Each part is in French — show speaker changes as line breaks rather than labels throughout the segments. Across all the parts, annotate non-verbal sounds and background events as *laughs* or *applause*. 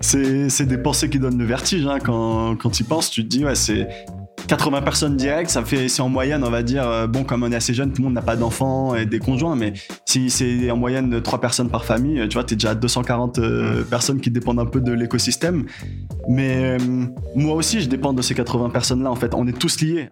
c'est des pensées qui donnent le vertige. Hein. Quand, quand tu y penses, tu te dis, ouais, c'est 80 personnes directes, ça fait, c'est en moyenne, on va dire, euh, bon, comme on est assez jeune, tout le monde n'a pas d'enfants et des conjoints, mais si c'est en moyenne 3 personnes par famille, tu vois, t'es déjà à 240 euh, personnes qui dépendent un peu de l'écosystème. Mais euh, moi aussi, je dépends de ces 80 personnes-là, en fait. On est tous liés.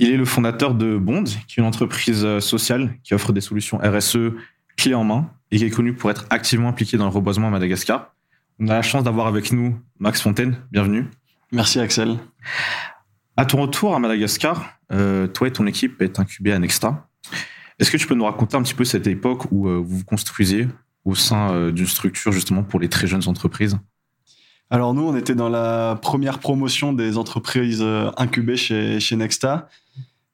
Il est le fondateur de Bond, qui est une entreprise euh, sociale qui offre des solutions RSE clés en main et qui est connue pour être activement impliquée dans le reboisement à Madagascar. On a la chance d'avoir avec nous Max Fontaine. Bienvenue.
Merci Axel.
À ton retour à Madagascar, euh, toi et ton équipe êtes incubés à Nexta. Est-ce que tu peux nous raconter un petit peu cette époque où euh, vous vous construisiez au sein d'une structure justement pour les très jeunes entreprises?
Alors nous, on était dans la première promotion des entreprises incubées chez, chez Nexta.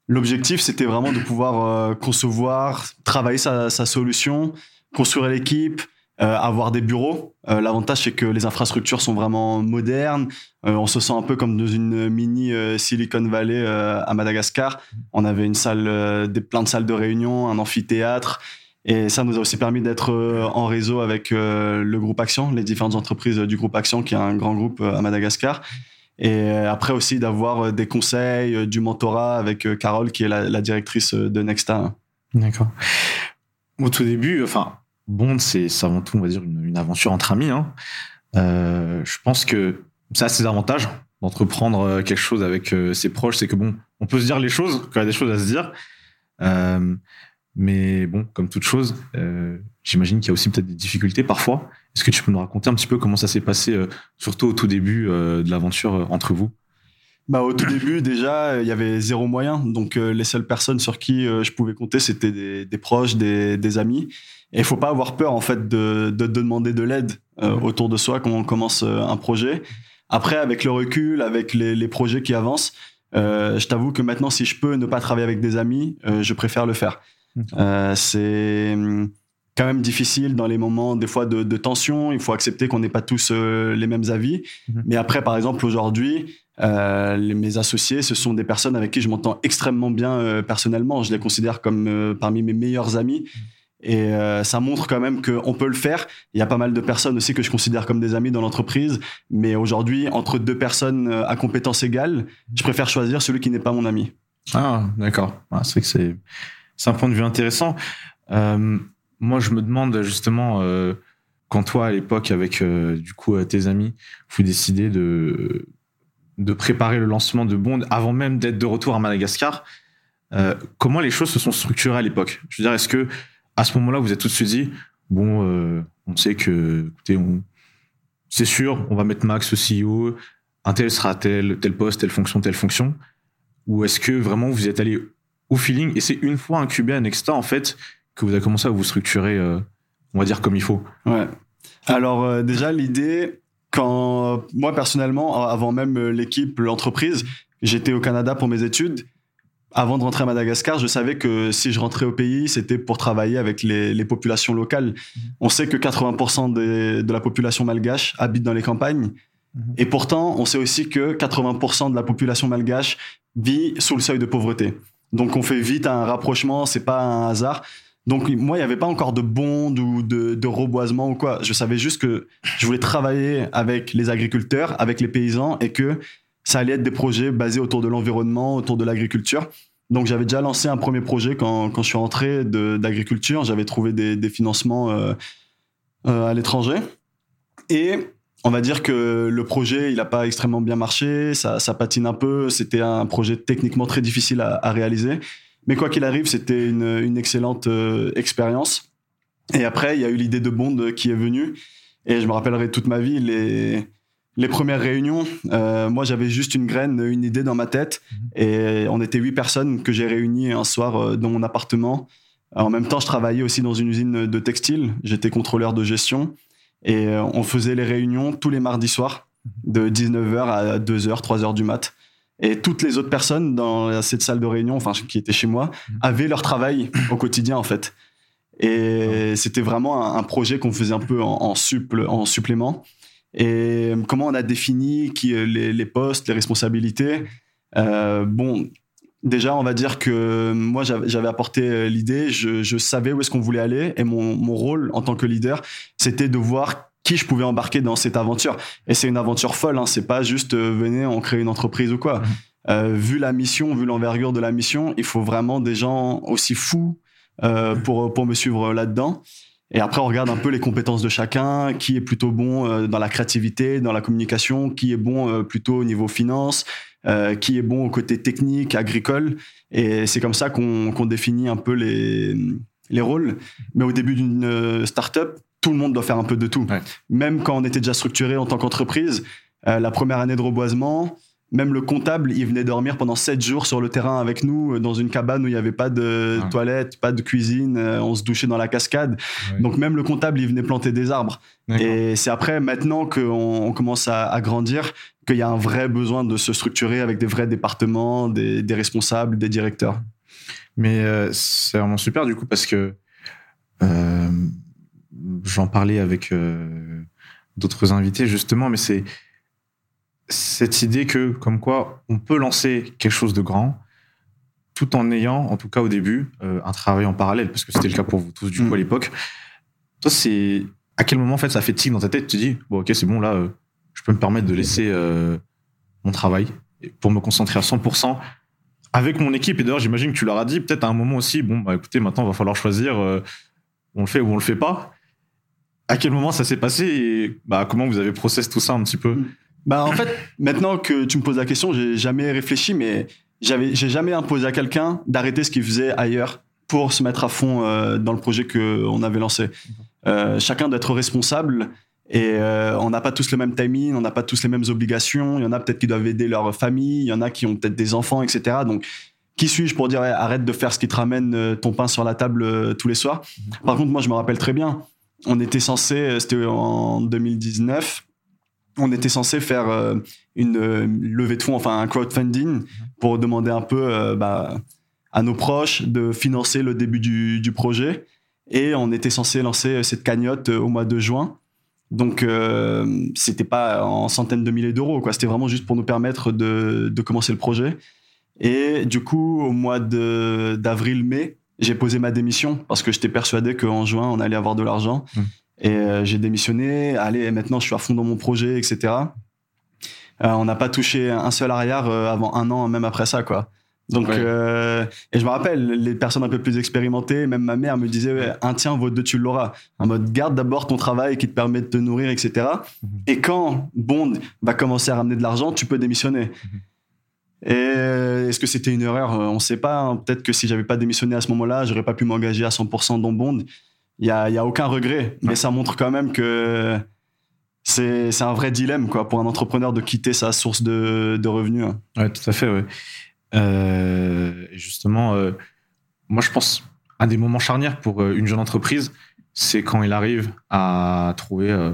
L'objectif, c'était vraiment de pouvoir euh, concevoir, travailler sa, solution, construire l'équipe, euh, avoir des bureaux. Euh, l'avantage, c'est que les infrastructures sont vraiment modernes. on se sent un peu comme dans une mini Silicon Valley à Madagascar. On avait une salle, des, plein de salles de réunion, un amphithéâtre. Et ça nous a aussi permis d'être en réseau avec le groupe Action, les différentes entreprises du groupe Action, qui est un grand groupe à Madagascar. Et euh, après aussi d'avoir euh, des conseils, euh, du mentorat avec Carole, qui est la, directrice de Nexta.
D'accord. Au tout début, enfin, Bond, c'est avant tout, on va dire, une, aventure entre amis. Hein. je pense que ça a ses avantages d'entreprendre quelque chose avec ses proches. C'est que bon, on peut se dire les choses, quand il y a des choses à se dire. Mais bon, comme toute chose, j'imagine qu'il y a aussi peut-être des difficultés parfois. Est-ce que tu peux nous raconter un petit peu comment ça s'est passé, euh, surtout au tout début euh, de l'aventure euh, entre vous?
Bah, au tout début, déjà, il y avait zéro moyen. Donc, les seules personnes sur qui je pouvais compter, c'était des, proches, des, amis. Et il faut pas avoir peur, en fait, de, demander de l'aide autour de soi quand on commence un projet. Après, avec le recul, avec les, les projets qui avancent, je t'avoue que maintenant, si je peux ne pas travailler avec des amis, je préfère le faire. C'est hum, quand même difficile dans les moments des fois de, tension. Il faut accepter qu'on n'est pas tous euh, les mêmes avis. Mhm. Mais après, par exemple, aujourd'hui, euh, mes associés, ce sont des personnes avec qui je m'entends extrêmement bien euh, personnellement. Je les considère comme parmi mes meilleurs amis. Mhm. Et ça montre quand même qu'on peut le faire. Il y a pas mal de personnes aussi que je considère comme des amis dans l'entreprise. Mais aujourd'hui, entre deux personnes à compétences égales, je préfère choisir celui qui n'est pas mon ami.
Ah, d'accord. Ah, c'est que c'est, c'est un point de vue intéressant. Moi, je me demande justement, euh, quand toi, à l'époque, avec euh, du coup euh, tes amis, vous décidez de, de préparer le lancement de Bond avant même d'être de retour à Madagascar, comment les choses se sont structurées à l'époque? Je veux dire, est-ce que à ce moment-là, vous êtes tout de suite dit, bon, on sait que, écoutez, c'est sûr, on va mettre Max au CEO, un tel sera tel, tel poste, telle fonction, telle fonction? Ou est-ce que vraiment vous êtes allé feeling et c'est une fois incubé à Nexta, en fait, que vous avez commencé à vous structurer, euh, on va dire, comme il faut
Ouais. Alors, euh, déjà, l'idée, quand moi, personnellement, avant même euh, l'équipe, l'entreprise, j'étais au Canada pour mes études. Avant de rentrer à Madagascar, je savais que si je rentrais au pays, c'était pour travailler avec les, populations locales. On sait que 80% de la population malgache habite dans les campagnes. Mhm. Et pourtant, on sait aussi que 80% de la population malgache vit sous le seuil de pauvreté. Donc on fait vite un rapprochement, c'est pas un hasard. Donc moi, il n'y avait pas encore de bond ou de, reboisement ou quoi. Je savais juste que je voulais travailler avec les agriculteurs, avec les paysans et que ça allait être des projets basés autour de l'environnement, autour de l'agriculture. Donc j'avais déjà lancé un premier projet quand, quand je suis rentré d'agriculture. J'avais trouvé des, financements euh, euh, à l'étranger. Et on va dire que le projet, il n'a pas extrêmement bien marché, ça, patine un peu. C'était un projet techniquement très difficile à réaliser. Mais quoi qu'il arrive, c'était une, excellente euh, expérience. Et après, il y a eu l'idée de Bond qui est venue. Et je me rappellerai toute ma vie les, les premières réunions. Euh, moi, j'avais juste une graine, une idée dans ma tête. Mhm. Et on était huit personnes que j'ai réunies un soir euh, dans mon appartement. En même temps, je travaillais aussi dans une usine de textile. J'étais contrôleur de gestion. Et on faisait les réunions tous les mardis soirs, de 19h à 2h, 3h du mat'. Et toutes les autres personnes dans cette salle de réunion, enfin qui étaient chez moi, avaient leur travail au quotidien en fait. Et c'était vraiment un, projet qu'on faisait un peu en, en supplément. et comment on a défini qui, les, les postes, les responsabilités? Euh, bon, déjà, on va dire que moi, j'avais apporté l'idée, je, je, savais où est-ce qu'on voulait aller, et mon, mon, rôle en tant que leader, c'était de voir qui je pouvais embarquer dans cette aventure. Et c'est une aventure folle, hein, c'est pas juste euh, venez, on crée une entreprise ou quoi. Mmh. Euh, vu la mission, vu l'envergure de la mission, il faut vraiment des gens aussi fous euh, pour, pour me suivre là-dedans. Et après, on regarde un peu les compétences de chacun, qui est plutôt bon euh, dans la créativité, dans la communication, qui est bon euh, plutôt au niveau finance, euh, qui est bon au côté technique, agricole. Et c'est comme ça qu'on définit un peu les, les rôles. Mais au début d'une startup, tout le monde doit faire un peu de tout.
Ouais.
Même quand on était déjà structuré en tant qu'entreprise, euh, la première année de reboisement, même le comptable, il venait dormir pendant sept jours sur le terrain avec nous, dans une cabane où il n'y avait pas de toilette, pas de cuisine, euh, on se douchait dans la cascade. Donc même le comptable, il venait planter des arbres. Et c'est après, maintenant qu'on on commence à, à grandir, qu'il y a un vrai besoin de se structurer avec des vrais départements, des, des responsables, des directeurs.
Mais euh, c'est vraiment super du coup parce que euh, j'en parlais avec euh, d'autres invités justement, mais c'est cette idée que comme quoi on peut lancer quelque chose de grand tout en ayant, en tout cas au début, euh, un travail en parallèle parce que c'était le cas pour vous tous du coup
Mm.
à l'époque. Toi, c'est à quel moment en fait ça fait tic dans ta tête Tu te dis bon ok c'est bon là, euh, je peux me permettre de laisser euh, mon travail pour me concentrer à 100% avec mon équipe. Et d'ailleurs, j'imagine que tu leur as dit peut-être à un moment aussi, bon, bah écoutez, maintenant, il va falloir choisir, on le fait ou on le fait pas. À quel moment ça s'est passé et bah, comment vous avez processé tout ça un petit peu?
Bah en fait, maintenant que tu me poses la question, j'ai jamais réfléchi, mais j'avais, j'ai jamais imposé à quelqu'un d'arrêter ce qu'il faisait ailleurs pour se mettre à fond euh, dans le projet que on avait lancé. Euh, chacun d'être responsable et euh, on n'a pas tous le même timing, on n'a pas tous les mêmes obligations. Il y en a peut-être qui doivent aider leur famille, il y en a qui ont peut-être des enfants, etc. Donc qui suis-je pour dire eh, arrête de faire ce qui te ramène euh, ton pain sur la table euh, tous les soirs? Par contre, moi je me rappelle très bien, on était censé, euh, c'était en 2019, on était censé faire euh, une euh, levée de fonds, enfin un crowdfunding, pour demander un peu euh, bah, à nos proches de financer le début du, du projet. Et on était censé lancer cette cagnotte au mois de juin. Donc, c'était pas en centaines de milliers d'euros, quoi. C'était vraiment juste pour nous permettre de, de commencer le projet. Et du coup, au mois de- d'avril-mai, j'ai posé ma démission parce que j'étais persuadé qu'en juin, on allait avoir de l'argent.
Mm.
Et euh, j'ai démissionné. Allez, maintenant, je suis à fond dans mon projet, etc. Euh, on n'a pas touché un seul arrière euh, avant un an, même après ça, quoi. Donc,
Ouais.
euh, et je me rappelle, les personnes un peu plus expérimentées, même ma mère me disait, ouais, un tien vaut deux, tu l'auras. En mode, garde d'abord ton travail qui te permet de te nourrir, etc.
Mhm.
Et quand Bond va commencer à ramener de l'argent, tu peux démissionner. Et euh, est-ce que c'était une erreur? On ne sait pas. hein. Peut-être que si j'avais pas démissionné à ce moment-là, j'aurais pas pu m'engager à 100% dans Bond. Il y a, y a aucun regret, mais ça montre quand même que c'est c'est un vrai dilemme quoi pour un entrepreneur de quitter sa source de, de revenus. hein.
Ouais, tout à fait, ouais. Euh, justement, euh, moi, je pense à des moments charnières pour euh, une jeune entreprise, c'est quand il arrive à trouver euh,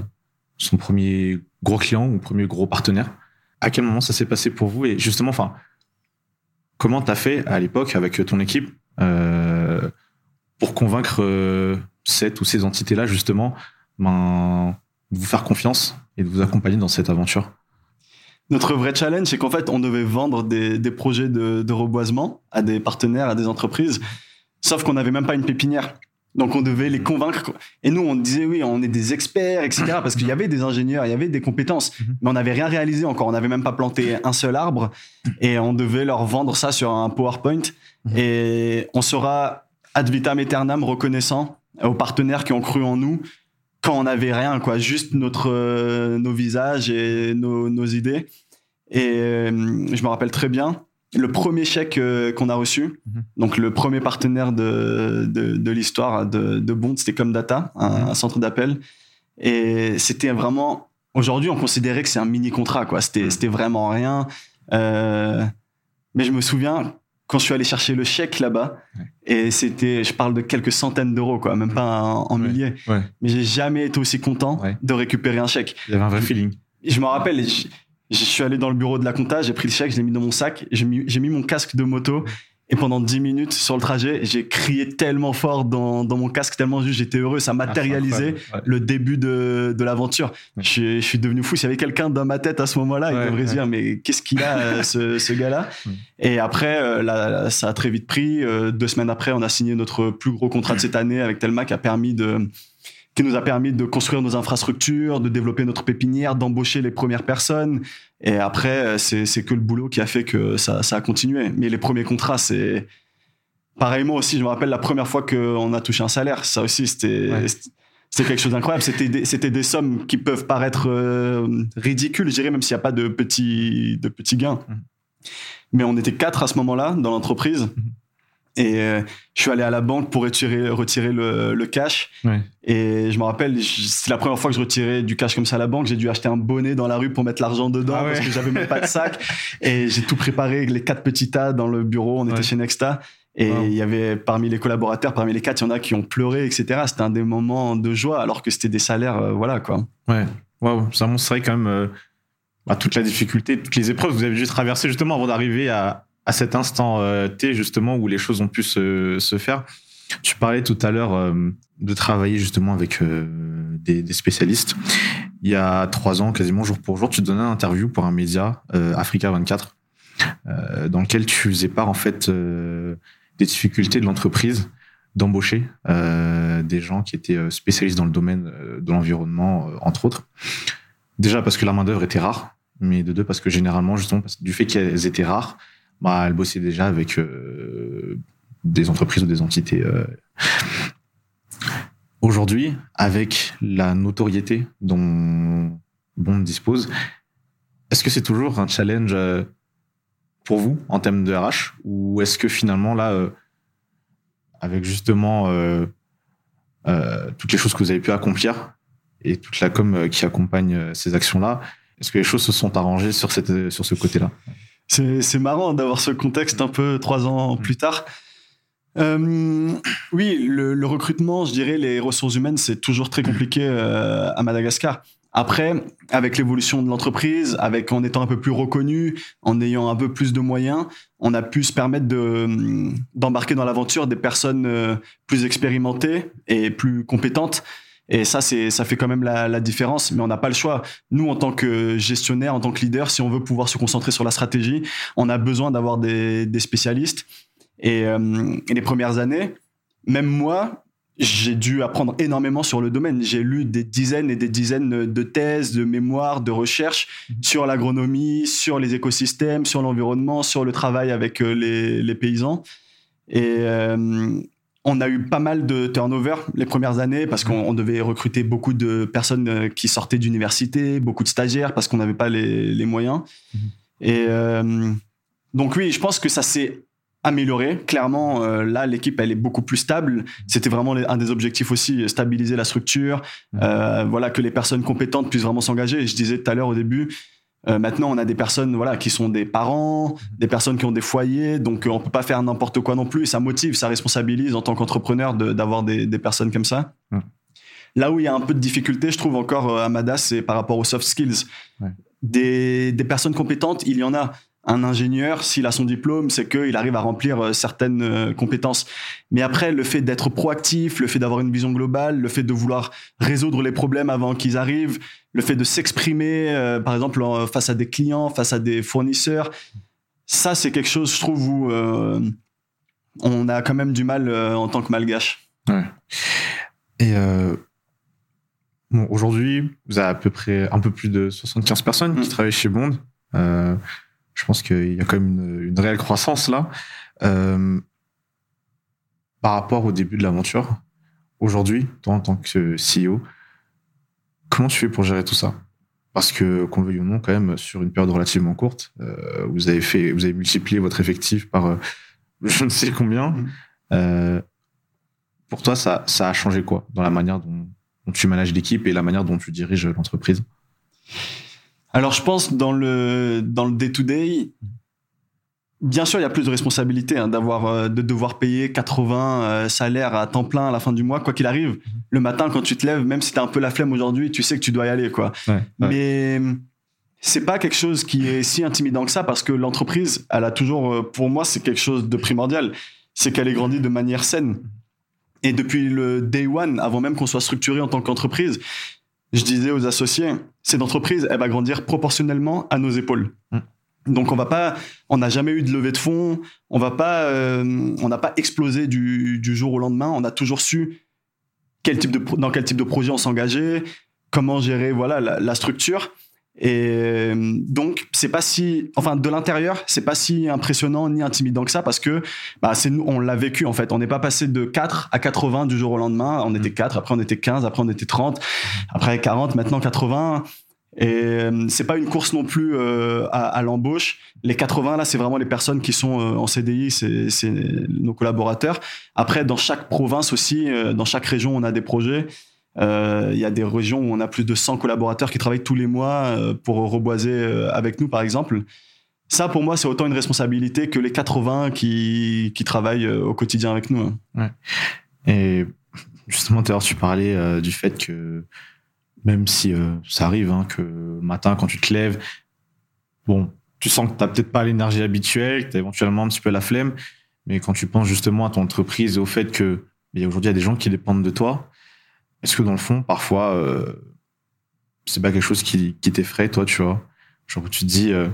son premier gros client ou premier gros partenaire. À quel moment ça s'est passé pour vous? Et justement, enfin, comment t'as fait à l'époque avec ton équipe pour convaincre cette ou ces entités-là, justement, ben, de vous faire confiance et de vous accompagner dans cette aventure
Notre vrai challenge, c'est qu'en fait, on devait vendre des, des projets de, de reboisement à des partenaires, à des entreprises, sauf qu'on n'avait même pas une pépinière. Donc on devait les convaincre. Et nous, on disait oui, on est des experts, etc. *coughs* Parce qu'il y avait des ingénieurs, il y avait des compétences,
Mhm.
mais on n'avait rien réalisé encore. On n'avait même pas planté un seul arbre. Et on devait leur vendre ça sur un PowerPoint.
Mhm.
Et on sera ad vitam aeternam reconnaissant aux partenaires qui ont cru en nous quand on n'avait rien, quoi. Juste notre, euh, nos visages et nos, nos idées. Et euh, je me rappelle très bien, le premier chèque euh, qu'on a reçu,
Mhm.
donc le premier partenaire de, de, de l'histoire de, de Bond, c'était Comdata, un,
Mhm.
un centre d'appel. Et c'était vraiment. Aujourd'hui, on considérait que c'est un mini contrat, quoi. C'était,
Mhm.
c'était vraiment rien. Mais je me souviens quand je suis allé chercher le chèque là-bas,
Ouais.
et c'était, je parle de quelques centaines d'euros, quoi, même pas en, milliers.
Ouais.
Mais j'ai jamais été aussi content de récupérer un chèque.
Il y avait un vrai feeling.
Je me rappelle, je, je suis allé dans le bureau de la compta, j'ai pris le chèque, je l'ai mis dans mon sac, j'ai mis, j'ai mis mon casque de moto Et pendant 10 minutes sur le trajet, j'ai crié tellement fort dans, dans mon casque, tellement juste j'étais heureux. Ça matérialisait
Ouais.
le début de, de l'aventure.
Ouais.
Je, je suis devenu fou. S'il y avait quelqu'un dans ma tête à ce moment-là,
Ouais,
il devrait se dire mais qu'est-ce qu'il a euh, ce, ce gars-là. *laughs* Et après, euh, là, ça a très vite pris. Euh, deux semaines après, on a signé notre plus gros contrat de cette année avec Telma qui a permis de qui nous a permis de construire nos infrastructures, de développer notre pépinière, d'embaucher les premières personnes. Et après, euh, c'est que le boulot qui a fait que ça, ça a continué. Mais les premiers contrats, c'est pareillement aussi. Je me rappelle la première fois qu'on a touché un salaire. Ça aussi, c'était
Ouais.
quelque chose d'incroyable. C'était des, c'était des sommes qui peuvent paraître euh, ridicules, je dirais, même s'il n'y a pas de petits, de petits gains.
Mhm.
Mais on était quatre à ce moment-là dans l'entreprise. Et euh, je suis allé à la banque pour retirer, retirer le, le cash.
Ouais.
Et je me rappelle, c'est la première fois que je retirais du cash comme ça à la banque. J'ai dû acheter un bonnet dans la rue pour mettre l'argent dedans
Ah ouais.
parce que j'avais même pas de sac. *laughs* Et j'ai tout préparé, les quatre petits tas dans le bureau. On était chez Nexta. Et
Wow.
il y avait parmi les collaborateurs, parmi les quatre, il y en a qui ont pleuré, etc. C'était un des moments de joie alors que c'était des salaires, euh, voilà quoi.
Ouais, waouh, ça montre quand même euh, bah, toute la difficulté, toutes les épreuves que vous avez dû traverser justement avant d'arriver à, à cet instant euh, T justement où les choses ont pu se, se faire. Tu parlais tout à l'heure euh, de travailler justement avec euh, des, spécialistes. Il y a trois ans, quasiment jour pour jour, tu donnais une interview pour un média, Africa 24, euh, dans lequel tu faisais part en fait des difficultés de l'entreprise d'embaucher des gens qui étaient spécialistes dans le domaine de l'environnement, entre autres. Déjà parce que la main-d'œuvre était rare, mais de deux parce que généralement, justement, du fait qu'elles étaient rares, bah, elles bossaient déjà avec euh, des entreprises ou des entités. euh. Aujourd'hui, avec la notoriété dont Bond dispose, est-ce que c'est toujours un challenge euh, pour vous en termes de RH ou est-ce que finalement là, avec justement toutes les choses que vous avez pu accomplir et toute la com qui accompagne ces actions-là, est-ce que les choses se sont arrangées sur, cette, sur ce côté-là?
C'est marrant d'avoir ce contexte un peu trois ans plus tard. Euh, oui, le, le recrutement, je dirais, les ressources humaines, c'est toujours très compliqué euh, à Madagascar. Après, avec l'évolution de l'entreprise, avec en étant un peu plus reconnu, en ayant un peu plus de moyens, on a pu se permettre de d'embarquer dans l'aventure des personnes euh, plus expérimentées et plus compétentes. Et ça, c'est ça fait quand même la, la différence. Mais on n'a pas le choix. Nous, en tant que gestionnaire, en tant que leader, si on veut pouvoir se concentrer sur la stratégie, on a besoin d'avoir des, des spécialistes. Et, euh, et les premières années, même moi, j'ai dû apprendre énormément sur le domaine. J'ai lu des dizaines et des dizaines de thèses, de mémoires, de recherches sur l'agronomie, sur les écosystèmes, sur l'environnement, sur le travail avec euh, les, les paysans. Et euh, on a eu pas mal de turnover les premières années parce qu'on on devait recruter beaucoup de personnes euh, qui sortaient d'université, beaucoup de stagiaires parce qu'on n'avait pas les, les moyens.
Mhm.
Et euh, donc oui, je pense que ça s'est amélioré. Clairement, euh, là, l'équipe, elle est beaucoup plus stable. C'était vraiment un des objectifs aussi, stabiliser la structure, euh, voilà, que les personnes compétentes puissent vraiment s'engager. Je disais tout à l'heure au début, euh, maintenant, on a des personnes voilà, qui sont des parents, des personnes qui ont des foyers, donc euh, on peut pas faire n'importe quoi non plus. Ça motive, ça responsabilise en tant qu'entrepreneur de- d'avoir des, des personnes comme ça.
Mm.
Là où il y a un peu de difficulté, je trouve encore euh, à Madas, c'est par rapport aux soft skills.
Ouais.
Des, des personnes compétentes, il y en a. Un ingénieur, s'il a son diplôme, c'est qu'il arrive à remplir euh, certaines euh, compétences. Mais après, le fait d'être proactif, le fait d'avoir une vision globale, le fait de vouloir résoudre les problèmes avant qu'ils arrivent, le fait de s'exprimer, euh, par exemple, en- face à des clients, face à des fournisseurs, ça, c'est quelque chose, je trouve, où euh, on a quand même du mal euh, en tant que malgache.
Ouais. Et bon, aujourd'hui, vous avez à peu près un peu plus de 75 personnes qui
Mm.
travaillent chez Bond. Euh, je pense qu'il y a quand même une, une réelle croissance là. Euh, par rapport au début de l'aventure, aujourd'hui, toi en tant que CEO, comment tu fais pour gérer tout ça? Parce que, qu'on le veuille ou non, quand même, sur une période relativement courte, euh, vous avez fait, vous avez multiplié votre effectif par euh, je ne sais combien.
Mm.
Euh, pour toi, ça, ça a changé quoi dans la manière dont, dont tu manages l'équipe et la manière dont tu diriges l'entreprise?
Alors, je pense dans le dans le day to day, bien sûr, il y a plus de responsabilité hein, d'avoir euh, de devoir payer 80 euh, salaires à temps plein à la fin du mois, quoi qu'il arrive. Le matin, quand tu te lèves, même si t'as un peu la flemme aujourd'hui, tu sais que tu dois y aller, quoi. Mais c'est pas quelque chose qui est si intimidant que ça parce que l'entreprise, elle a toujours, euh, pour moi, c'est quelque chose de primordial. C'est qu'elle est grandie de manière saine. Et depuis le day one, avant même qu'on soit structuré en tant qu'entreprise, je disais aux associés, cette entreprise, elle va grandir proportionnellement à nos épaules. Mm. Donc on va pas, on n'a jamais eu de levée de fonds, on va pas, euh, on n'a pas explosé du, du, jour au lendemain. On a toujours su quel type de, dans quel type de projet on s'engageait, comment gérer voilà la, la structure. Et euh, donc, c'est pas si, enfin, de l'intérieur, c'est pas si impressionnant ni intimidant que ça parce que, bah, c'est nous, on l'a vécu en fait. On n'est pas passé de 4 à 80 du jour au lendemain. On était 4, après on était 15, après on était 30, après 40, maintenant 80. Et euh, c'est pas une course non plus euh, à, à l'embauche. Les 80 là, c'est vraiment les personnes qui sont en CDI, c'est nos collaborateurs. Après, dans chaque province aussi, dans chaque région, on a des projets. Euh, il y a des régions où on a plus de 100 collaborateurs qui travaillent tous les mois euh, pour reboiser euh, avec nous, par exemple. Ça, pour moi, c'est autant une responsabilité que les 80 qui, travaillent au quotidien avec nous.
Hein. Ouais. Et justement, tout tu parlais du fait que même si ça arrive, hein, que matin, quand tu te lèves, bon, tu sens que tu n'as peut-être pas l'énergie habituelle, que tu as éventuellement un petit peu la flemme, mais quand tu penses justement à ton entreprise et au fait que aujourd'hui, il y a des gens qui dépendent de toi, est-ce que dans le fond, parfois, euh, c'est pas quelque chose qui, t'effraie, toi, tu vois? Genre, tu te dis, euh,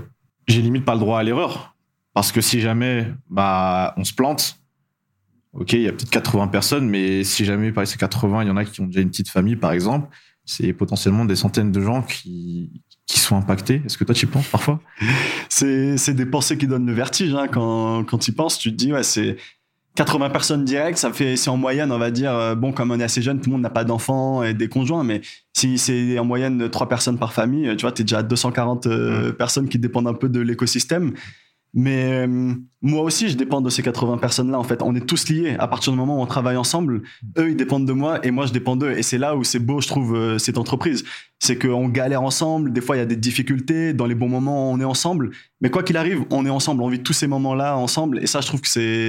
j'ai limite pas le droit à l'erreur. Parce que si jamais bah, on se plante, ok, il y a peut-être 80 personnes, mais si jamais parmi ces 80, il y en a qui ont déjà une petite famille, par exemple, c'est potentiellement des centaines de gens qui, qui sont impactés. Est-ce que toi, tu y penses parfois? *laughs*
C'est des pensées qui donnent le vertige. Hein. Quand, quand tu y penses, tu te dis, ouais, c'est 80 personnes directes, ça fait, c'est en moyenne, on va dire, euh, bon, comme on est assez jeune, tout le monde n'a pas d'enfants et des conjoints, mais si c'est en moyenne 3 personnes par famille, tu vois, tu es déjà à 240 euh, personnes qui dépendent un peu de l'écosystème. Mais euh, moi aussi, je dépends de ces 80 personnes-là. En fait, on est tous liés. À partir du moment où on travaille ensemble, eux, ils dépendent de moi et moi, je dépends d'eux. Et c'est là où c'est beau, je trouve, euh, cette entreprise. C'est qu'on galère ensemble. Des fois, il y a des difficultés. Dans les bons moments, on est ensemble. Mais quoi qu'il arrive, on est ensemble. On vit tous ces moments-là ensemble. Et ça, je trouve que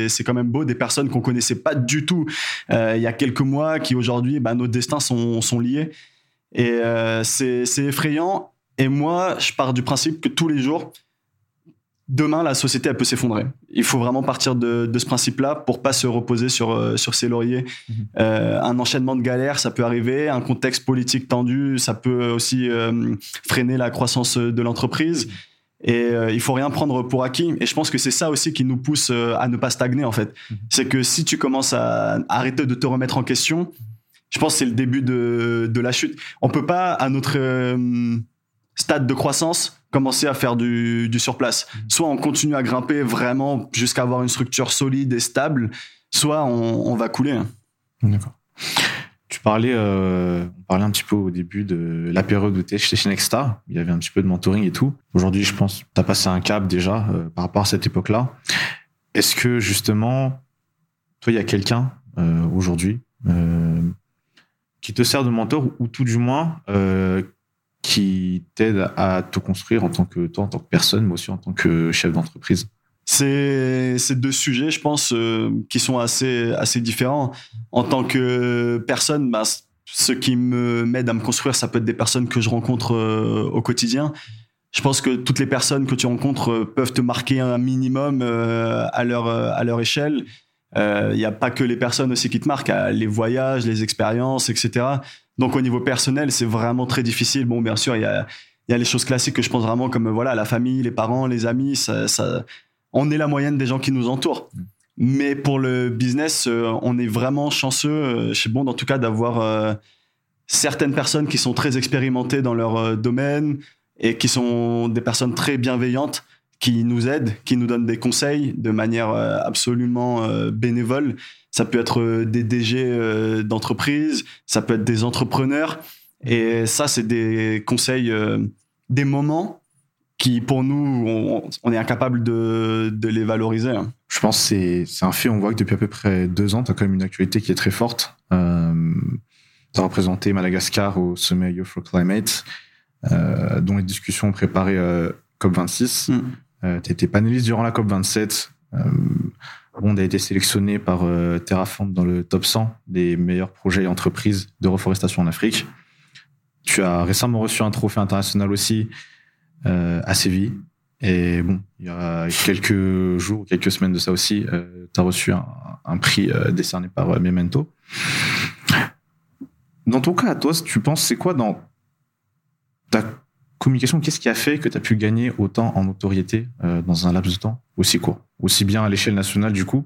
c'est quand même beau. Des personnes qu'on connaissait pas du tout euh, il y a quelques mois, qui aujourd'hui, bah, nos destins sont sont liés. Et c'est c'est effrayant. Et moi, je pars du principe que tous les jours, demain la société elle peut s'effondrer. Il faut vraiment partir de, ce principe-là pour pas se reposer sur euh, sur ses lauriers. Mhm. Euh, un enchaînement de galères, ça peut arriver. Un contexte politique tendu, ça peut aussi euh, freiner la croissance de l'entreprise. Et il faut rien prendre pour acquis. Et je pense que c'est ça aussi qui nous pousse à ne pas stagner en fait. Mhm. C'est que si tu commences à arrêter de te remettre en question, je pense que c'est le début de, de la chute. On peut pas à notre stade de croissance commencer à faire du, du surplace. Mhm. Soit on continue à grimper vraiment jusqu'à avoir une structure solide et stable, soit on, on va couler. Hein.
D'accord. Tu parlais, euh, on parlait un petit peu au début de la période où tu étais chez Nexta. Il y avait un petit peu de mentoring et tout. Aujourd'hui, je pense tu as passé un cap déjà euh, par rapport à cette époque-là. Est-ce que justement, toi, il y a quelqu'un euh, aujourd'hui qui te sert de mentor ou tout du moins qui t'aide à te construire en tant que toi, en tant que personne, mais aussi en tant que chef d'entreprise
c'est deux sujets, je pense, euh, qui sont assez assez différents. En tant que personne, bah, ce qui me m'aide à me construire, ça peut être des personnes que je rencontre euh, au quotidien. Je pense que toutes les personnes que tu rencontres euh, peuvent te marquer un minimum à leur à leur échelle. Il n'y a pas que les personnes aussi qui te marquent, les voyages, les expériences, etc. Donc au niveau personnel, c'est vraiment très difficile. Bon, bien sûr, il y a, y a les choses classiques que je pense vraiment comme voilà la famille, les parents, les amis. Ça, ça, on est la moyenne des gens qui nous entourent. Mm. Mais pour le business, euh, on est vraiment chanceux euh, chez Bond, en tout cas, d'avoir euh, certaines personnes qui sont très expérimentées dans leur domaine et qui sont des personnes très bienveillantes qui nous aident, qui nous donnent des conseils de manière absolument bénévole. Ça peut être euh, des DG euh, d'entreprise, ça peut être des entrepreneurs. Et ça, c'est des conseils, euh, des moments qui, pour nous, on, est incapable de, de, les valoriser. Hein.
Je pense que c'est un fait. On voit que depuis à peu près deux ans, tu as quand même une actualité qui est très forte. Euh, tu as représenté Madagascar au sommet Youth for Climate, euh, dont les discussions ont préparé COP26. Mm. tu été panéliste durant la COP27. Bond a été sélectionné par euh, Terraform dans le top 100 des meilleurs projets et entreprises de reforestation en Afrique. Tu as récemment reçu un trophée international aussi à Séville. Et bon, il y a quelques jours, quelques semaines de ça aussi, tu as reçu un, prix décerné par Memento. Dans ton cas, toi, tu penses, c'est quoi dans ta communication, qu'est-ce qui a fait que tu as pu gagner autant en notoriété euh, dans un laps de temps aussi court Aussi bien à l'échelle nationale, du coup,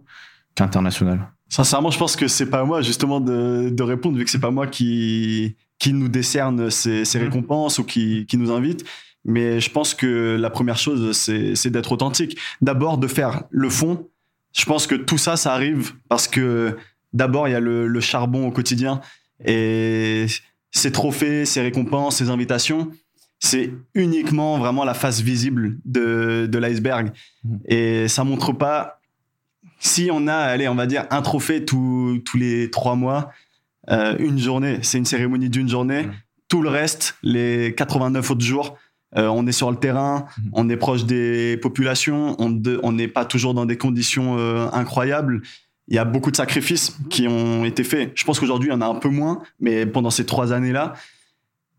qu'internationale?
Sincèrement, je pense que c'est pas moi, justement, de, répondre, vu que c'est pas moi qui, qui nous décerne ces, mmh. récompenses ou qui, qui nous invite. Mais je pense que la première chose, c'est d'être authentique. D'abord, de faire le fond. Je pense que tout ça, ça arrive parce que d'abord, il y a le, le charbon au quotidien. Et ces trophées, ces récompenses, ces invitations, c'est uniquement vraiment la face visible de, de l'iceberg. Mmh. Et ça montre pas. Si on a, allez, on va dire un trophée tous les trois mois, euh, une journée, c'est une cérémonie d'une journée. Mmh. Tout le reste, les 89 autres jours, euh, on est sur le terrain, mmh. on est proche des populations, on n'est pas toujours dans des conditions euh, incroyables. Il y a beaucoup de sacrifices qui ont été faits. Je pense qu'aujourd'hui, il y en a un peu moins, mais pendant ces trois années-là,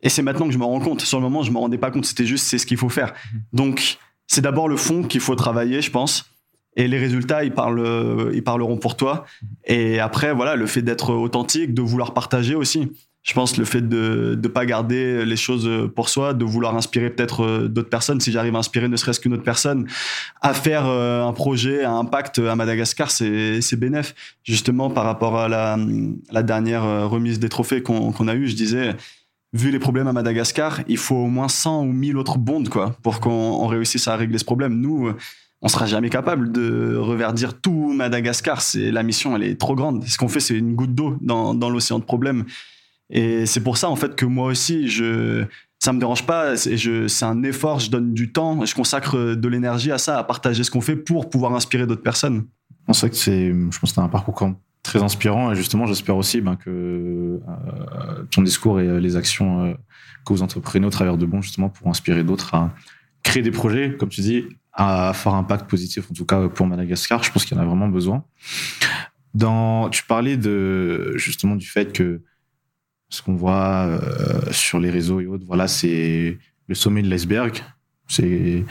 et c'est maintenant que je me rends compte. Sur le moment, je me rendais pas compte. C'était juste, c'est ce qu'il faut faire. Mhm. Donc, c'est d'abord le fond qu'il faut travailler, je pense. Et les résultats, ils, parlent, ils parleront pour toi. Et après, voilà, le fait d'être authentique, de vouloir partager aussi. Je pense le fait de ne pas garder les choses pour soi, de vouloir inspirer peut-être euh, d'autres personnes, si j'arrive à inspirer ne serait-ce qu'une autre personne, à faire euh, un projet, un impact à Madagascar, c'est bénéf. Justement, par rapport à la, la dernière euh, remise des trophées qu'on a eu, je disais, vu les problèmes à Madagascar, il faut au moins 100 ou 1000 autres bondes quoi, pour qu'on réussisse à régler ce problème. Nous, on sera jamais capable de reverdir tout Madagascar. C'est la mission, elle est trop grande. Ce qu'on fait, c'est une goutte d'eau dans, l'océan de problèmes. Et c'est pour ça, en fait, que moi aussi, je, ça me dérange pas. C'est un effort, je donne du temps, je consacre de l'énergie à ça, à partager ce qu'on fait pour pouvoir inspirer d'autres personnes.
C'est vrai que c'est, je pense que un parcours très inspirant. Et justement j'espère aussi ben, que euh, ton discours et euh, les actions euh, que vous entreprenez au travers de Bon justement pour inspirer d'autres à créer des projets comme tu dis à fort impact positif en tout cas pour Madagascar. Je pense qu'il y en a vraiment besoin. Dans tu parlais de justement du fait que ce qu'on voit sur les réseaux et autres voilà c'est le sommet de l'iceberg. C'est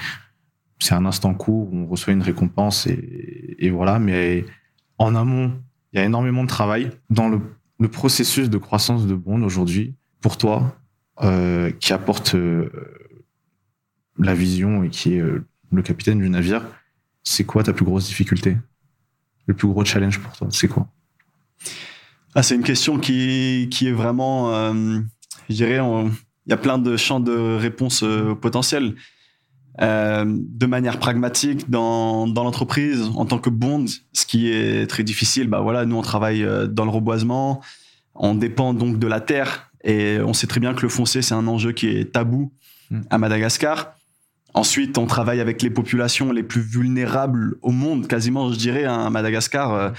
c'est un instant court où on reçoit une récompense et voilà. Mais en amont il y a énormément de travail dans le, processus de croissance de Bond aujourd'hui, pour toi, euh, qui apporte euh, la vision et qui est euh, le capitaine du navire. C'est quoi ta plus grosse difficulté? Le plus gros challenge pour toi, c'est quoi?
Ah, C'est une question qui, qui est vraiment, je dirais, il y a plein de champs de réponses potentiels. Euh, de manière pragmatique dans, dans l'entreprise en tant que bond, ce qui est très difficile. Bah voilà, nous on travaille euh, dans le reboisement, on dépend donc de la terre et on sait très bien que le foncier c'est un enjeu qui est tabou hmm. à Madagascar. Ensuite, on travaille avec les populations les plus vulnérables au monde, quasiment, je dirais, hein, à Madagascar. Euh,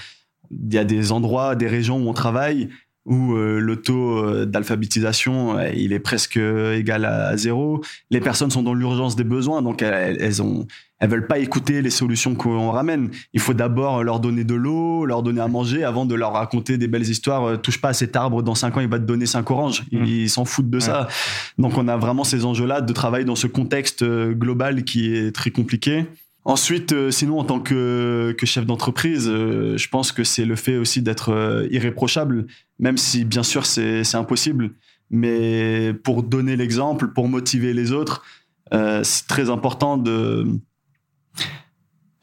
il y a des endroits, des régions où on travaille où euh, le taux euh, d'alphabétisation euh, il est presque égal à zéro. Les personnes sont dans l'urgence des besoins, donc elles, elles ont elles veulent pas écouter les solutions qu'on ramène. Il faut d'abord leur donner de l'eau, leur donner à manger avant de leur raconter des belles histoires. touche pas à cet arbre, dans cinq ans, il va te donner cinq oranges. Mmh. Ils s'en foutent de ça. Donc on a vraiment ces enjeux-là de travailler dans ce contexte global qui est très compliqué. Ensuite, euh, sinon, en tant que, chef d'entreprise, euh, je pense que c'est le fait aussi d'être euh, irréprochable, même si bien sûr c'est impossible. Mais pour donner l'exemple, pour motiver les autres, c'est très important de.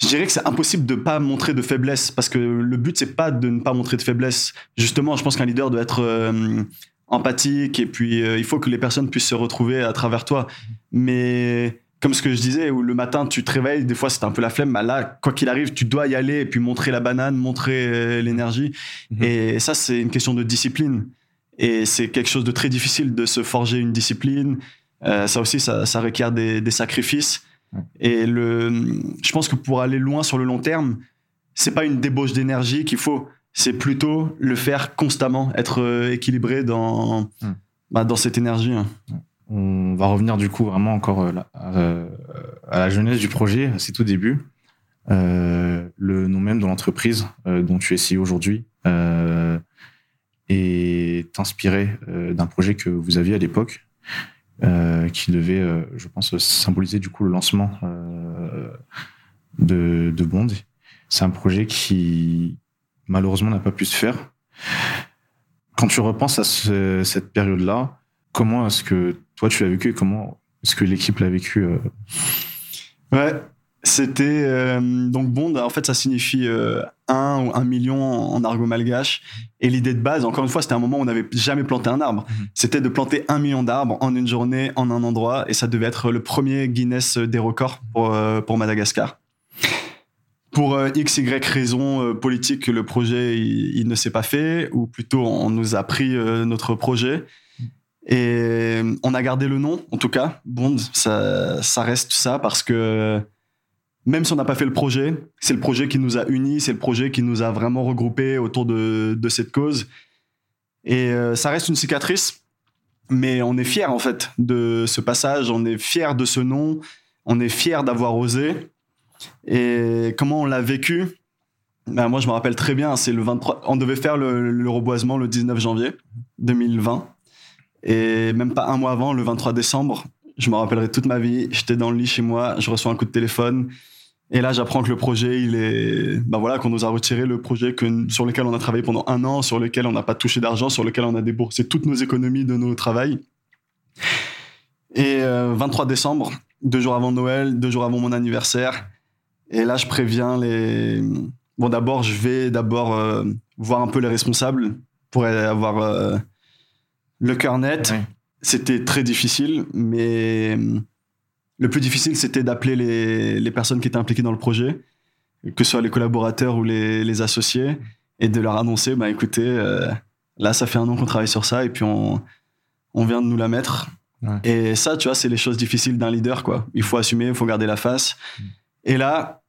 Je dirais que c'est impossible de ne pas montrer de faiblesse, parce que le but c'est pas de ne pas montrer de faiblesse. Justement, je pense qu'un leader doit être empathique et puis il faut que les personnes puissent se retrouver à travers toi. Mais comme ce que je disais, où le matin tu te réveilles, des fois c'est un peu la flemme, bah là, quoi qu'il arrive, tu dois y aller et puis montrer la banane, montrer euh, l'énergie. Mhm. Et ça, c'est une question de discipline. Et c'est quelque chose de très difficile de se forger une discipline. Euh, ça aussi, ça, requiert des, sacrifices. Et le, je pense que pour aller loin sur le long terme, c'est pas une débauche d'énergie qu'il faut, c'est plutôt le faire constamment, être euh, équilibré dans, bah, dans cette énergie. Hein.
On va revenir du coup vraiment encore euh, euh, à la jeunesse du projet, à ses tout débuts. Euh, le nom même de l'entreprise dont tu es ici aujourd'hui est inspiré d'un projet que vous aviez à l'époque. qui devait, je pense, symboliser du coup le lancement de, de Bond. C'est un projet qui malheureusement n'a pas pu se faire. Quand tu repenses à cette période-là, comment est-ce que toi tu l'as vécu et comment est-ce que l'équipe l'a vécu
Ouais, c'était euh, donc Bond. En fait, ça signifie euh, un ou un million en argot malgache. Et l'idée de base, encore une fois, c'était un moment où on n'avait jamais planté un arbre. Mhm. C'était de planter un million d'arbres en une journée, en un endroit, et ça devait être le premier Guinness des records pour, euh, pour Madagascar. Pour x y raison politique, le projet il, ne s'est pas fait, ou plutôt on nous a pris notre projet. Et on a gardé le nom, en tout cas, Bond. Ça, reste ça parce que même si on n'a pas fait le projet, c'est le projet qui nous a unis, c'est le projet qui nous a vraiment regroupés autour de, cette cause. Et euh, ça reste une cicatrice, mais on est fier en fait de ce passage, on est fier de ce nom, on est fier d'avoir osé. Et comment on l'a vécu? Ben, Moi, je me rappelle très bien, c'est le 23. On devait faire le, le reboisement le 19 janvier 2020. Et même pas un mois avant, le 23 décembre, je me rappellerai toute ma vie. J'étais dans le lit chez moi, je reçois un coup de téléphone. Et là, j'apprends que le projet, il est, ben voilà, qu'on nous a retiré le projet sur lequel on a travaillé pendant un an, sur lequel on n'a pas touché d'argent, sur lequel on a déboursé toutes nos économies de nos travails. Et 23 euh, décembre, deux jours avant Noël, deux jours avant mon anniversaire. Et là, je préviens les. Bon, d'abord, je vais d'abord euh, voir un peu les responsables pour avoir euh, le cœur net. C'était très difficile, mais le plus difficile, c'était d'appeler les, personnes qui étaient impliquées dans le projet, que ce soit les collaborateurs ou les, associés, et de leur annoncer, bah écoutez, euh, là, ça fait un an qu'on travaille sur ça, et puis on, vient de nous la mettre. Et ça, tu vois, c'est les choses difficiles d'un leader, quoi. Il faut assumer, il faut garder la face. Mm. Et là,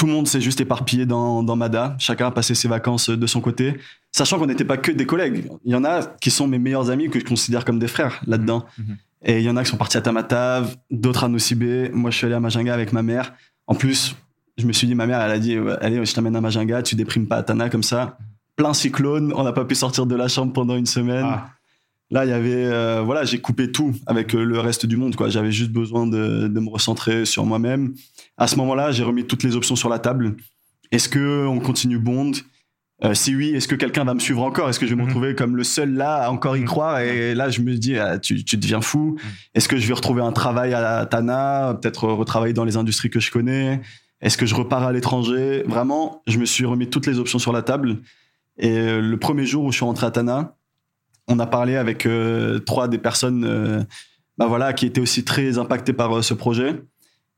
tout le monde s'est juste éparpillé dans, dans, Mada. Chacun a passé ses vacances de son côté, sachant qu'on n'était pas que des collègues. Il y en a qui sont mes meilleurs amis que je considère comme des frères là-dedans. Mm-hmm. Et il y en a qui sont partis à Tamatave, d'autres à Nocibé. Moi, je suis allé à Majinga avec ma mère. En plus, je me suis dit, ma mère, elle a dit, allez, je t'amène à Majinga, tu déprimes pas à Tana comme ça. Plein cyclone, on n'a pas pu sortir de la chambre pendant une semaine. Ah. Là, il y avait, euh, voilà, j'ai coupé tout avec euh, le reste du monde, quoi. J'avais juste besoin de, de, me recentrer sur moi-même. À ce moment-là, j'ai remis toutes les options sur la table. Est-ce que on continue Bond? Euh, si oui, est-ce que quelqu'un va me suivre encore? Est-ce que je vais me mhm. retrouver comme le seul là à encore y mhm. croire? Et là, je me dis, ah, tu, tu, deviens fou. Mhm. Est-ce que je vais retrouver un travail à Tana? Peut-être retravailler dans les industries que je connais? Est-ce que je repars à l'étranger? Vraiment, je me suis remis toutes les options sur la table. Et euh, le premier jour où je suis rentré à Tana, on a parlé avec euh, trois des personnes bah voilà, qui étaient aussi très impactées par ce projet.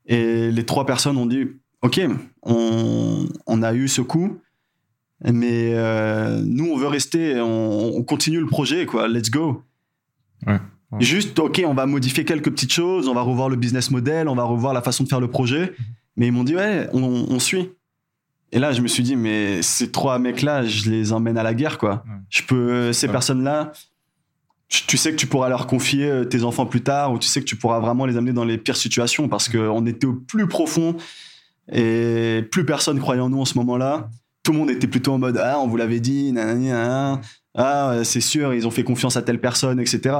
Et les trois personnes ont dit, OK, on, on a eu ce coup mais euh, nous, on veut rester, on, continue le projet, quoi. Let's go. Juste, ok, on va modifier quelques petites choses, on va revoir le business model, on va revoir la façon de faire le projet. Mais ils m'ont dit, ouais, on, suit. Et là, je me suis dit, mais ces trois mecs-là, je les emmène à la guerre, quoi. Je peux, ces personnes-là, tu sais que tu pourras leur confier euh, tes enfants plus tard, ou tu sais que tu pourras vraiment les amener dans les pires situations parce qu'on était au plus profond et plus personne croyait en nous en ce moment-là. Tout le monde était plutôt en mode ah on vous l'avait dit nanana, ah c'est sûr ils ont fait confiance à telle personne etc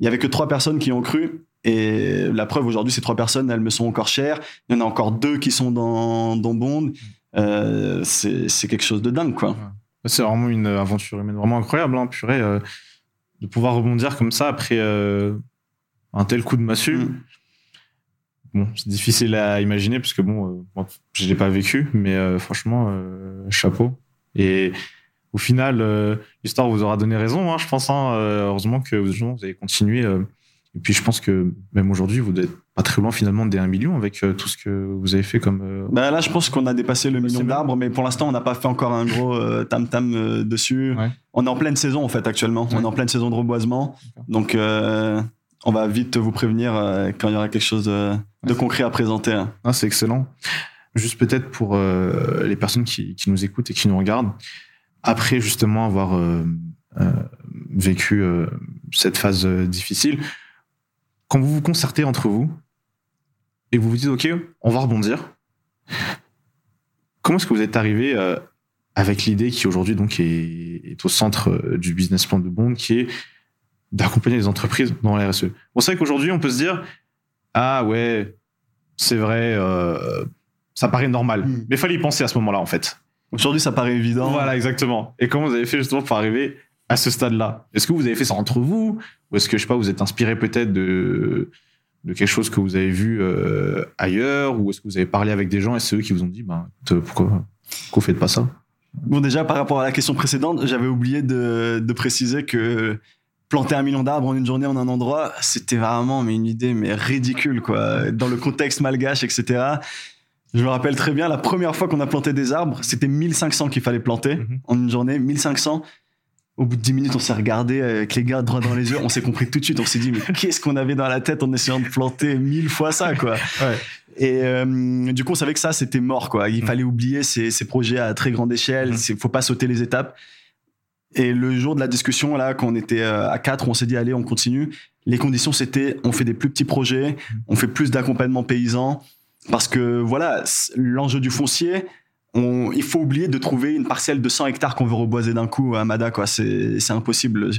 il y avait que trois personnes qui ont cru et la preuve aujourd'hui ces trois personnes elles me sont encore chères. Il y en a encore deux qui sont dans dans Bond euh, c'est quelque chose de dingue quoi
c'est vraiment une aventure humaine vraiment incroyable hein, purée euh, de pouvoir rebondir comme ça après euh, un tel coup de massue mm. Bon, c'est difficile à imaginer parce que bon, je l'ai pas vécu, mais franchement, chapeau. Et au final, l'histoire vous aura donné raison, hein, je pense. Hein, heureusement que vous avez continué. Et puis, je pense que même aujourd'hui, vous n'êtes pas très loin finalement des 1 million avec tout ce que vous avez fait comme.
Bah là, je pense qu'on a dépassé le million d'arbres, mais pour l'instant, on n'a pas fait encore un gros tam tam dessus. On est en pleine saison en fait actuellement. On est en pleine saison de reboisement, donc on va vite vous prévenir quand il y aura quelque chose de de concret à présenter. Hein.
Ah, c'est excellent. Juste peut-être pour euh, les personnes qui, nous écoutent et qui nous regardent, après justement avoir euh, euh, vécu cette phase difficile, quand vous vous concertez entre vous et vous vous dites ok, on va rebondir, comment est-ce que vous êtes arrivé avec l'idée qui aujourd'hui donc est, au centre du business plan de Bond, qui est d'accompagner les entreprises dans la RSE. On sait qu'aujourd'hui, on peut se dire, ah ouais, c'est vrai, euh, ça paraît normal.
Mm.
Mais il fallait y penser à ce moment-là, en fait.
Aujourd'hui, ça paraît évident.
Voilà, exactement. Et comment vous avez fait justement pour arriver à ce stade-là Est-ce que vous avez fait ça entre vous Ou est-ce que, je sais pas, vous êtes inspiré peut-être de, de quelque chose que vous avez vu euh, ailleurs Ou est-ce que vous avez parlé avec des gens et c'est eux qui vous ont dit, ben, écoute, pourquoi, pourquoi vous faites pas ça?
Bon, déjà, par rapport à la question précédente, j'avais oublié de, de préciser que planter un million d'arbres en une journée en un endroit, c'était vraiment mais une idée mais ridicule, quoi. Dans le contexte malgache, etc. Je me rappelle très bien, la première fois qu'on a planté des arbres, c'était 1500 qu'il fallait planter
Mhm.
en une journée, 1500. Au bout de 10 minutes, on s'est regardé avec les gars droit dans les yeux, on s'est compris tout de suite, on s'est dit, mais qu'est-ce qu'on avait dans la tête en essayant de planter mille fois ça, quoi?
Ouais.
Et euh, du coup, on savait que ça, c'était mort, quoi. Il
Mhm.
fallait oublier ces, ces projets à très grande échelle, il faut pas sauter les étapes. Et le jour de la discussion, là, quand on était euh, à quatre, on s'est dit, allez, on continue. Les conditions, c'était, on fait des plus petits projets, on fait plus d'accompagnement paysan, parce que voilà, l'enjeu du foncier, on, il faut oublier de trouver une parcelle de 100 hectares qu'on veut reboiser d'un coup à Mada, quoi. C'est, c'est impossible.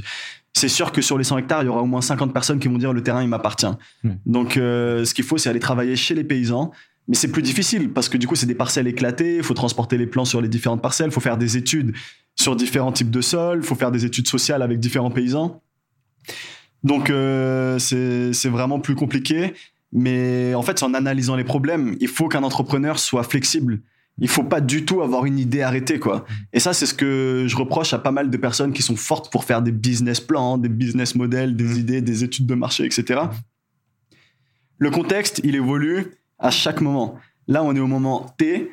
C'est sûr que sur les 100 hectares, il y aura au moins 50 personnes qui vont dire le terrain, il m'appartient.
Mhm.
Donc, euh, ce qu'il faut, c'est aller travailler chez les paysans. Mais c'est plus difficile parce que du coup, c'est des parcelles éclatées. Il faut transporter les plants sur les différentes parcelles. Il faut faire des études sur différents types de sols. Il faut faire des études sociales avec différents paysans. Donc, euh, c'est c'est vraiment plus compliqué. Mais en fait, en analysant les problèmes. Il faut qu'un entrepreneur soit flexible. Il faut pas du tout avoir une idée arrêtée, quoi. Et ça, c'est ce que je reproche à pas mal de personnes qui sont fortes pour faire des business plans, des business models, des idées, des études de marché, etc. Le contexte, il évolue à chaque moment. Là, on est au moment T.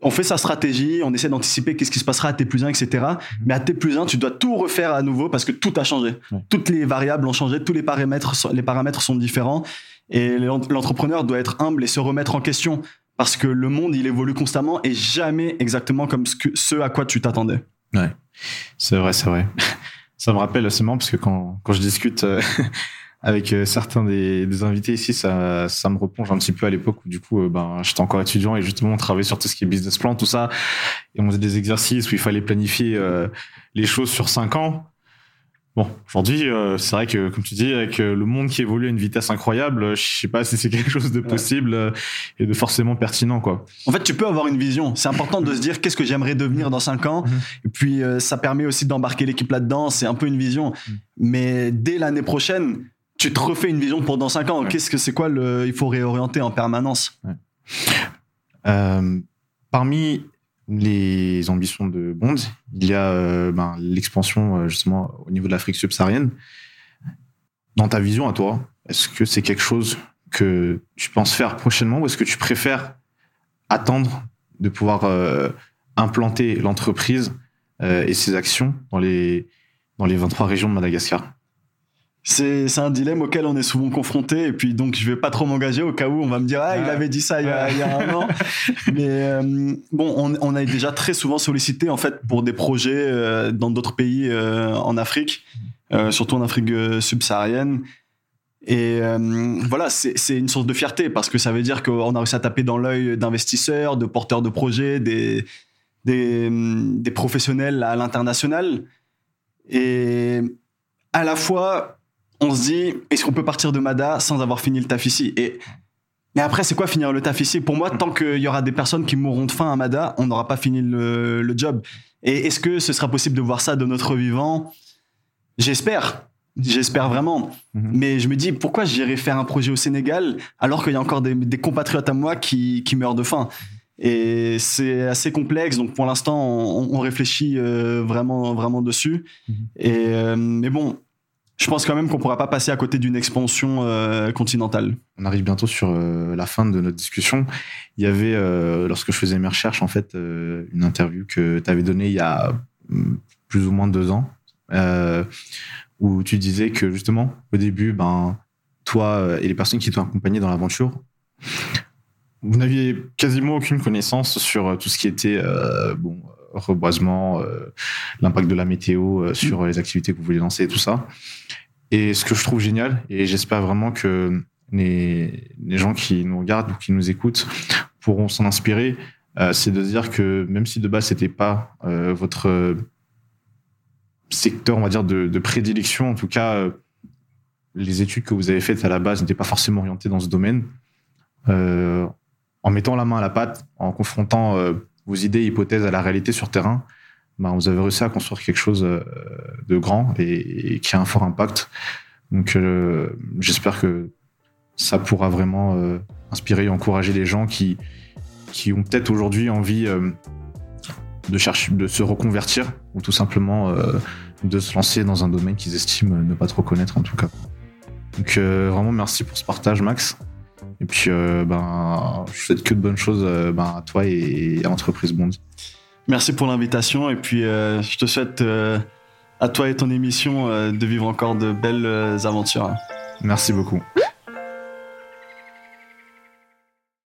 On fait sa stratégie, on essaie d'anticiper qu'est-ce qui se passera à T plus 1, etc. Mais à T plus 1, tu dois tout refaire à nouveau parce que tout a changé. Toutes les variables ont changé, tous les paramètres, sont- les paramètres sont différents. Et l'en- l'entrepreneur doit être humble et se remettre en question parce que le monde, il évolue constamment et jamais exactement comme ce, ce à quoi tu t'attendais.
C'est vrai, c'est vrai. *laughs* Ça me rappelle, c'est marrant parce que quand, quand je discute euh, *laughs* avec euh, certains des, des invités ici, ça, ça me replonge un petit peu à l'époque où du coup, euh, ben, j'étais encore étudiant et justement on travaillait sur tout ce qui est business plan, tout ça, et on faisait des exercices où il fallait planifier les choses sur cinq ans. Bon, aujourd'hui, euh, c'est vrai que, comme tu dis, avec euh, le monde qui évolue à une vitesse incroyable, euh, je sais pas si c'est *laughs* quelque chose de possible euh, et de forcément pertinent, quoi.
En fait, tu peux avoir une vision. C'est important de se dire qu'est-ce que j'aimerais devenir dans 5 ans?
Mhm.
Et puis, euh, ça permet aussi d'embarquer l'équipe là-dedans. C'est un peu une vision.
Mhm.
Mais dès l'année prochaine, tu te refais une vision pour dans 5 ans.
Ouais.
Qu'est-ce que c'est quoi le. Il faut réorienter en permanence?
Euh, parmi les ambitions de Bond, il y a euh, ben, l'expansion euh, justement au niveau de l'Afrique subsaharienne. Dans ta vision à toi, est-ce que c'est quelque chose que tu penses faire prochainement ou est-ce que tu préfères attendre de pouvoir euh, implanter l'entreprise euh, et ses actions dans les, dans les 23 régions de Madagascar?
C'est c'est un dilemme auquel on est souvent confronté. Et puis, donc, je vais pas trop m'engager au cas où on va me dire Ah, il avait dit ça il y a, il y a un an. Mais euh, bon, on, on a déjà très souvent sollicité en fait pour des projets euh, dans d'autres pays euh, en Afrique, surtout en Afrique subsaharienne. Et voilà, c'est une source de fierté parce que ça veut dire qu'on a réussi à taper dans l'œil d'investisseurs, de porteurs de projets, des, des, des professionnels à l'international. Et à la fois, on se dit, est-ce qu'on peut partir de Mada sans avoir fini le taf ici Et mais après, c'est quoi finir le taf ici Pour moi, tant qu'il y aura des personnes qui mourront de faim à Mada, on n'aura pas fini le, le job. Et est-ce que ce sera possible de voir ça de notre vivant? J'espère. J'espère vraiment.
Mhm.
Mais je me dis, pourquoi j'irais faire un projet au Sénégal alors qu'il y a encore des, des compatriotes à moi qui, qui meurent de faim? Et c'est assez complexe. Donc pour l'instant, on, on réfléchit euh, vraiment, vraiment dessus.
Mhm.
Et, euh, mais bon, je pense quand même qu'on pourra pas passer à côté d'une expansion euh, continentale.
on arrive bientôt sur euh, la fin de notre discussion. Il y avait, euh, lorsque je faisais mes recherches, en fait, une interview que tu avais donnée il y a mm, plus ou moins deux ans, où tu disais que justement, au début, ben, toi et les personnes qui t'ont accompagné dans l'aventure, vous n'aviez quasiment aucune connaissance sur tout ce qui était bon, reboisement, euh, l'impact de la météo euh, sur les activités que vous voulez lancer et tout ça. Et ce que je trouve génial, et j'espère vraiment que les, les gens qui nous regardent ou qui nous écoutent pourront s'en inspirer, euh, c'est de dire que même si de base c'était pas votre secteur, on va dire, de, prédilection. En tout cas, les études que vous avez faites à la base n'étaient pas forcément orientées dans ce domaine. en mettant la main à la pâte, en confrontant vos idées hypothèses à la réalité sur terrain, bah, vous avez réussi à construire quelque chose de grand et, qui a un fort impact. Donc, j'espère que ça pourra vraiment inspirer et encourager les gens qui, qui ont peut-être aujourd'hui envie euh, de chercher, de se reconvertir ou tout simplement euh, de se lancer dans un domaine qu'ils estiment ne pas trop connaître en tout cas. Donc euh, vraiment merci pour ce partage Max. Et puis ben je souhaite que de bonnes choses ben, à toi et à l'entreprise Bondi.
Merci pour l'invitation et puis je te souhaite à toi et ton émission de vivre encore de belles aventures.
Merci beaucoup.